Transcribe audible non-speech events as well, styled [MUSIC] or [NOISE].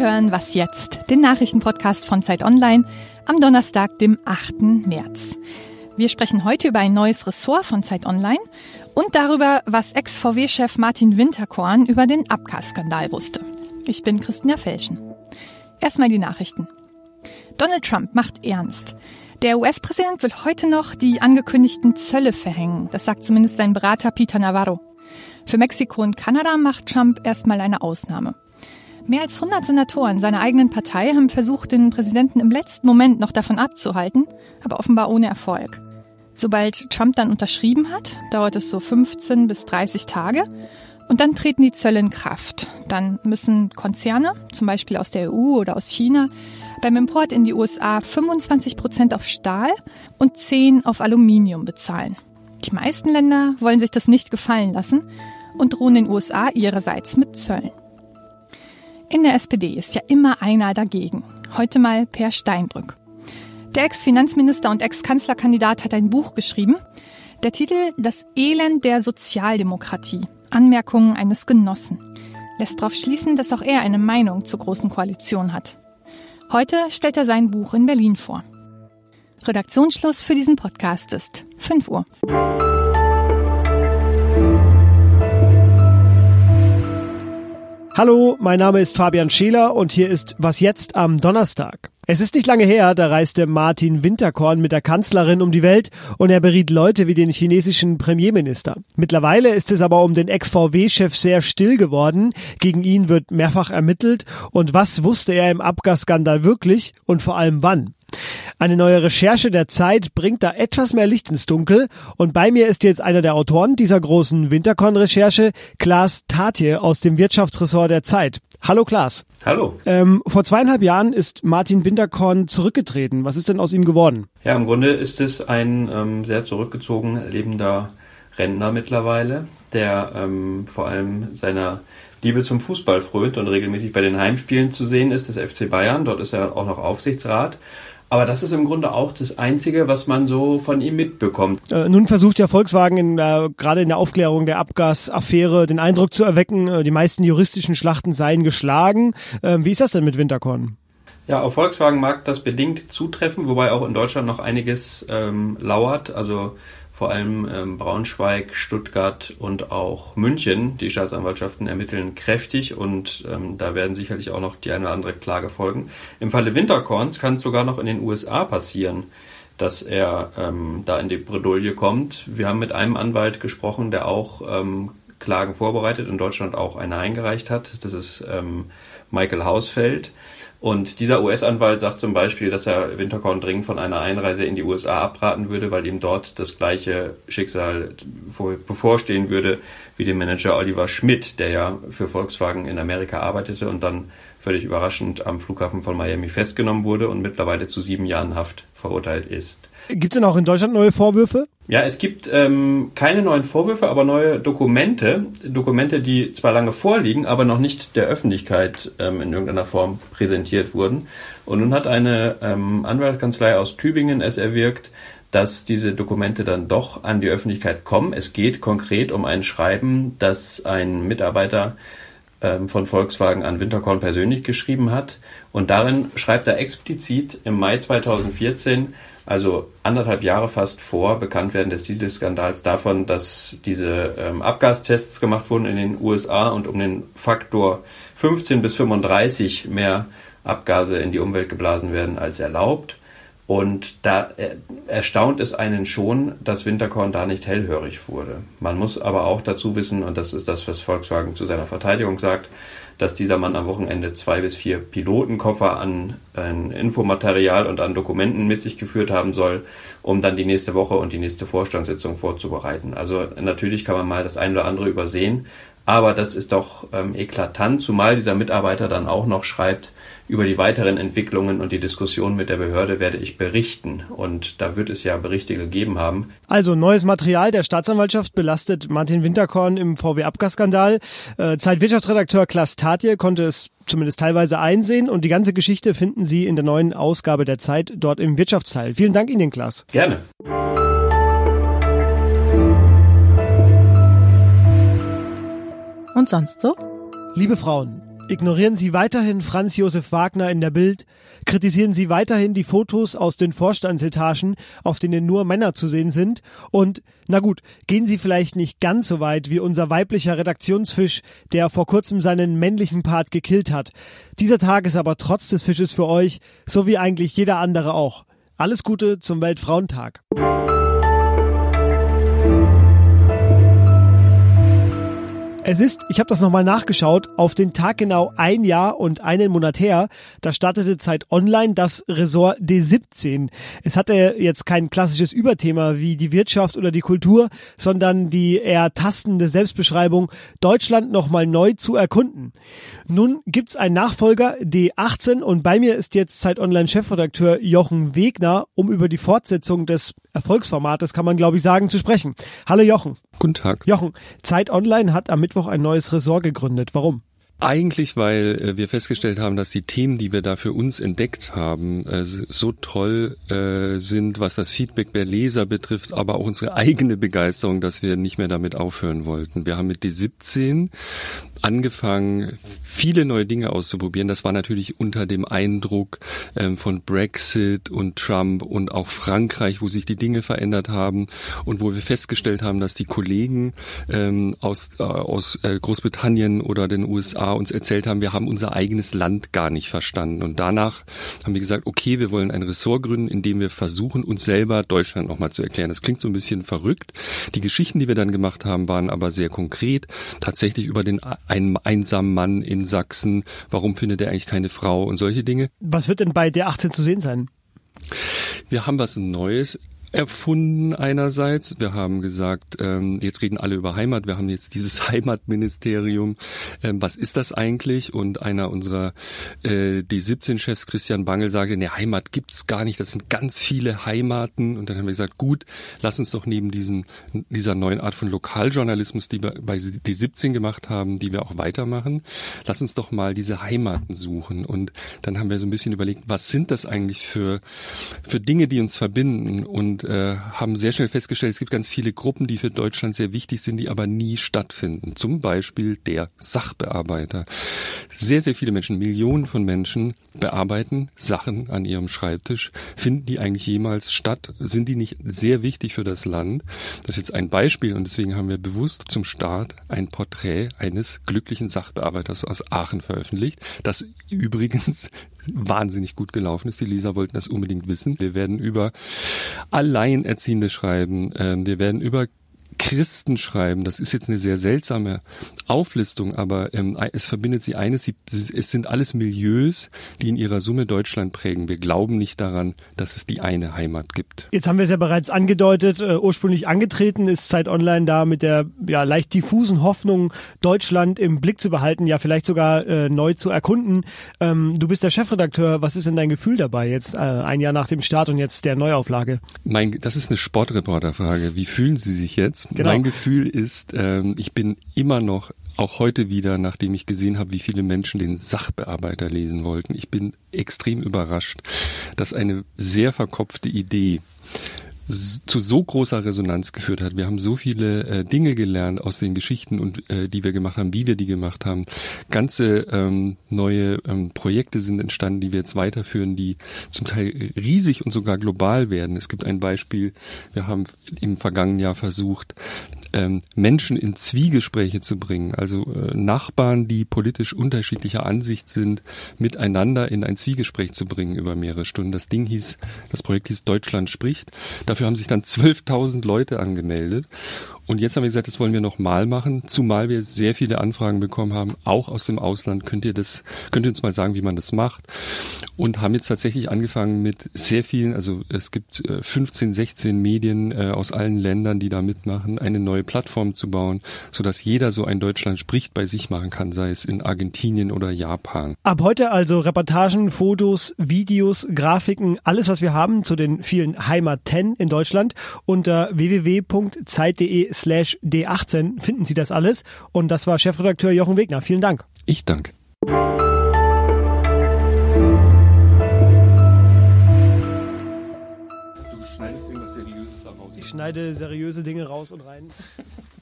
hören Was jetzt, den Nachrichtenpodcast von Zeit Online am Donnerstag, dem 8. März. Wir sprechen heute über ein neues Ressort von Zeit Online und darüber, was Ex-VW-Chef Martin Winterkorn über den Abgasskandal wusste. Ich bin Christina Felschen. Erstmal die Nachrichten. Donald Trump macht ernst. Der US-Präsident will heute noch die angekündigten Zölle verhängen. Das sagt zumindest sein Berater Peter Navarro. Für Mexiko und Kanada macht Trump erstmal eine Ausnahme. Mehr als 100 Senatoren seiner eigenen Partei haben versucht, den Präsidenten im letzten Moment noch davon abzuhalten, aber offenbar ohne Erfolg. Sobald Trump dann unterschrieben hat, dauert es so 15 bis 30 Tage und dann treten die Zölle in Kraft. Dann müssen Konzerne, zum Beispiel aus der EU oder aus China, beim Import in die USA 25 Prozent auf Stahl und 10 auf Aluminium bezahlen. Die meisten Länder wollen sich das nicht gefallen lassen und drohen den USA ihrerseits mit Zöllen. In der SPD ist ja immer einer dagegen. Heute mal Per Steinbrück. Der Ex-Finanzminister und Ex-Kanzlerkandidat hat ein Buch geschrieben. Der Titel Das Elend der Sozialdemokratie. Anmerkungen eines Genossen. Lässt darauf schließen, dass auch er eine Meinung zur Großen Koalition hat. Heute stellt er sein Buch in Berlin vor. Redaktionsschluss für diesen Podcast ist 5 Uhr. Hallo, mein Name ist Fabian Scheler und hier ist Was jetzt am Donnerstag. Es ist nicht lange her, da reiste Martin Winterkorn mit der Kanzlerin um die Welt und er beriet Leute wie den chinesischen Premierminister. Mittlerweile ist es aber um den Ex-VW-Chef sehr still geworden. Gegen ihn wird mehrfach ermittelt. Und was wusste er im Abgasskandal wirklich und vor allem wann? Eine neue Recherche der Zeit bringt da etwas mehr Licht ins Dunkel und bei mir ist jetzt einer der Autoren dieser großen Winterkorn-Recherche, Klaas Tatje aus dem Wirtschaftsressort der Zeit. Hallo Klaas. Hallo. Ähm, vor zweieinhalb Jahren ist Martin Winterkorn zurückgetreten. Was ist denn aus ihm geworden? Ja, im Grunde ist es ein ähm, sehr zurückgezogen lebender Rentner mittlerweile, der ähm, vor allem seiner Liebe zum Fußball frönt und regelmäßig bei den Heimspielen zu sehen ist des FC Bayern. Dort ist er auch noch Aufsichtsrat aber das ist im Grunde auch das Einzige, was man so von ihm mitbekommt. Äh, nun versucht ja Volkswagen in, äh, gerade in der Aufklärung der Abgasaffäre den Eindruck zu erwecken, äh, die meisten juristischen Schlachten seien geschlagen. Ähm, wie ist das denn mit Winterkorn? Ja, auf Volkswagen mag das bedingt zutreffen, wobei auch in Deutschland noch einiges ähm, lauert. Also vor allem ähm, Braunschweig, Stuttgart und auch München. Die Staatsanwaltschaften ermitteln kräftig und ähm, da werden sicherlich auch noch die eine oder andere Klage folgen. Im Falle Winterkorns kann es sogar noch in den USA passieren, dass er ähm, da in die Bredouille kommt. Wir haben mit einem Anwalt gesprochen, der auch ähm, Klagen vorbereitet, in Deutschland auch eine eingereicht hat. Das ist ähm, Michael Hausfeld. Und dieser US-Anwalt sagt zum Beispiel, dass er Winterkorn dringend von einer Einreise in die USA abraten würde, weil ihm dort das gleiche Schicksal bevorstehen würde wie dem Manager Oliver Schmidt, der ja für Volkswagen in Amerika arbeitete und dann völlig überraschend am Flughafen von Miami festgenommen wurde und mittlerweile zu sieben Jahren Haft verurteilt ist. Gibt es denn auch in Deutschland neue Vorwürfe? Ja, es gibt ähm, keine neuen Vorwürfe, aber neue Dokumente. Dokumente, die zwar lange vorliegen, aber noch nicht der Öffentlichkeit ähm, in irgendeiner Form präsentiert wurden. Und nun hat eine ähm, Anwaltskanzlei aus Tübingen es erwirkt, dass diese Dokumente dann doch an die Öffentlichkeit kommen. Es geht konkret um ein Schreiben, das ein Mitarbeiter von Volkswagen an Winterkorn persönlich geschrieben hat. Und darin schreibt er explizit im Mai 2014, also anderthalb Jahre fast vor Bekanntwerden des Dieselskandals, davon, dass diese ähm, Abgastests gemacht wurden in den USA und um den Faktor 15 bis 35 mehr Abgase in die Umwelt geblasen werden als erlaubt. Und da erstaunt es einen schon, dass Winterkorn da nicht hellhörig wurde. Man muss aber auch dazu wissen, und das ist das, was Volkswagen zu seiner Verteidigung sagt, dass dieser Mann am Wochenende zwei bis vier Pilotenkoffer an, an Infomaterial und an Dokumenten mit sich geführt haben soll, um dann die nächste Woche und die nächste Vorstandssitzung vorzubereiten. Also natürlich kann man mal das eine oder andere übersehen, aber das ist doch ähm, eklatant, zumal dieser Mitarbeiter dann auch noch schreibt, über die weiteren Entwicklungen und die Diskussion mit der Behörde werde ich berichten. Und da wird es ja Berichte gegeben haben. Also neues Material der Staatsanwaltschaft belastet Martin Winterkorn im VW-Abgasskandal. Äh, Zeitwirtschaftsredakteur Klaas Tatje konnte es zumindest teilweise einsehen und die ganze Geschichte finden Sie in der neuen Ausgabe der Zeit dort im Wirtschaftsteil. Vielen Dank Ihnen, Klaas. Gerne. Und sonst so? Liebe Frauen, Ignorieren Sie weiterhin Franz Josef Wagner in der Bild, kritisieren Sie weiterhin die Fotos aus den Vorstandsetagen, auf denen nur Männer zu sehen sind und, na gut, gehen Sie vielleicht nicht ganz so weit wie unser weiblicher Redaktionsfisch, der vor kurzem seinen männlichen Part gekillt hat. Dieser Tag ist aber trotz des Fisches für euch, so wie eigentlich jeder andere auch. Alles Gute zum Weltfrauentag. Es ist, ich habe das nochmal nachgeschaut, auf den Tag genau ein Jahr und einen Monat her, da startete Zeit Online das Ressort D17. Es hatte jetzt kein klassisches Überthema wie die Wirtschaft oder die Kultur, sondern die eher tastende Selbstbeschreibung, Deutschland nochmal neu zu erkunden. Nun gibt's einen Nachfolger, D18, und bei mir ist jetzt Zeit Online Chefredakteur Jochen Wegner, um über die Fortsetzung des Erfolgsformates, kann man glaube ich sagen, zu sprechen. Hallo Jochen. Guten Tag. Jochen, Zeit Online hat am Mittwoch ein neues Ressort gegründet. Warum? Eigentlich, weil äh, wir festgestellt haben, dass die Themen, die wir da für uns entdeckt haben, äh, so toll äh, sind, was das Feedback der Leser betrifft, aber auch unsere eigene Begeisterung, dass wir nicht mehr damit aufhören wollten. Wir haben mit D17 angefangen, viele neue Dinge auszuprobieren. Das war natürlich unter dem Eindruck ähm, von Brexit und Trump und auch Frankreich, wo sich die Dinge verändert haben und wo wir festgestellt haben, dass die Kollegen ähm, aus, Großbritannien oder den USA uns erzählt haben, wir haben unser eigenes Land gar nicht verstanden. Und danach haben wir gesagt, okay, wir wollen ein Ressort gründen, in dem wir versuchen, uns selber Deutschland nochmal zu erklären. Das klingt so ein bisschen verrückt. Die Geschichten, die wir dann gemacht haben, waren aber sehr konkret. Tatsächlich über den einen einsamen Mann in Sachsen. Warum findet er eigentlich keine Frau und solche Dinge? Was wird denn bei der 18 zu sehen sein? Wir haben was Neues erfunden einerseits. Wir haben gesagt, ähm, jetzt reden alle über Heimat. Wir haben jetzt dieses [LAUGHS] Heimatministerium. Ähm, was ist das eigentlich? Und einer unserer äh, D17-Chefs, Christian Bangel, sagte, ne, Heimat gibt's gar nicht. Das sind ganz viele Heimaten. Und dann haben wir gesagt, gut, lass uns doch neben diesen, dieser neuen Art von Lokaljournalismus, die wir bei D17 gemacht haben, die wir auch weitermachen, lass uns doch mal diese Heimaten suchen. Und dann haben wir so ein bisschen überlegt, was sind das eigentlich für, für Dinge, die uns verbinden? Und äh, haben sehr schnell festgestellt, es gibt ganz viele Gruppen, die für Deutschland sehr wichtig sind, die aber nie stattfinden. Zum Beispiel der Sachbearbeiter. Sehr, sehr viele Menschen, Millionen von Menschen bearbeiten Sachen an ihrem Schreibtisch. Finden die eigentlich jemals statt? Sind die nicht sehr wichtig für das Land? Das ist jetzt ein Beispiel und deswegen haben wir bewusst zum Start ein Porträt eines glücklichen Sachbearbeiters aus Aachen veröffentlicht, das übrigens wahnsinnig gut gelaufen ist. Die Leser wollten das unbedingt wissen. Wir werden über Alleinerziehende schreiben. Ähm, wir werden über Christen schreiben. Das ist jetzt eine sehr seltsame Auflistung, aber ähm, es verbindet sie eines, sie, es sind alles Milieus, die in ihrer Summe Deutschland prägen. Wir glauben nicht daran, dass es die eine Heimat gibt. Jetzt haben wir es ja bereits angedeutet, äh, ursprünglich angetreten ist Zeit Online da mit der ja, leicht diffusen Hoffnung, Deutschland im Blick zu behalten, ja vielleicht sogar äh, neu zu erkunden. Ähm, du bist der Chefredakteur, was ist denn dein Gefühl dabei jetzt äh, ein Jahr nach dem Start und jetzt der Neuauflage? Mein, das ist eine Sportreporterfrage. Wie fühlen Sie sich jetzt? Genau. Mein Gefühl ist, ähm, ich bin immer noch auch heute wieder, nachdem ich gesehen habe, wie viele Menschen den Sachbearbeiter lesen wollten, ich bin extrem überrascht, dass eine sehr verkopfte Idee zu so großer Resonanz geführt hat. Wir haben so viele äh, Dinge gelernt aus den Geschichten und äh, die wir gemacht haben, wie wir die gemacht haben. Ganze ähm, neue ähm, Projekte sind entstanden, die wir jetzt weiterführen, die zum Teil riesig und sogar global werden. Es gibt ein Beispiel, wir haben im vergangenen Jahr versucht, ähm, Menschen in Zwiegespräche zu bringen, also äh, Nachbarn, die politisch unterschiedlicher Ansicht sind, miteinander in ein Zwiegespräch zu bringen über mehrere Stunden. Das Ding hieß, das Projekt hieß Deutschland spricht. Dafür haben sich dann 12.000 Leute angemeldet und jetzt haben wir gesagt, das wollen wir nochmal machen, zumal wir sehr viele Anfragen bekommen haben, auch aus dem Ausland. Könnt ihr das, könnt ihr uns mal sagen, wie man das macht? Und haben jetzt tatsächlich angefangen mit sehr vielen, also es gibt 15, äh, 16 Medien äh, aus allen Ländern, die da mitmachen, eine neue Plattform zu bauen, sodass jeder so ein Deutschland spricht bei sich machen kann, sei es in Argentinien oder Japan. Ab heute also Reportagen, Fotos, Videos, Grafiken, alles was wir haben zu den vielen Heimaten in Deutschland unter www.zeit.de slash D18 finden Sie das alles. Und das war Chefredakteur Jochen Wegner. Vielen Dank. Ich danke. Ich schneide seriöse Dinge raus und rein. [LAUGHS]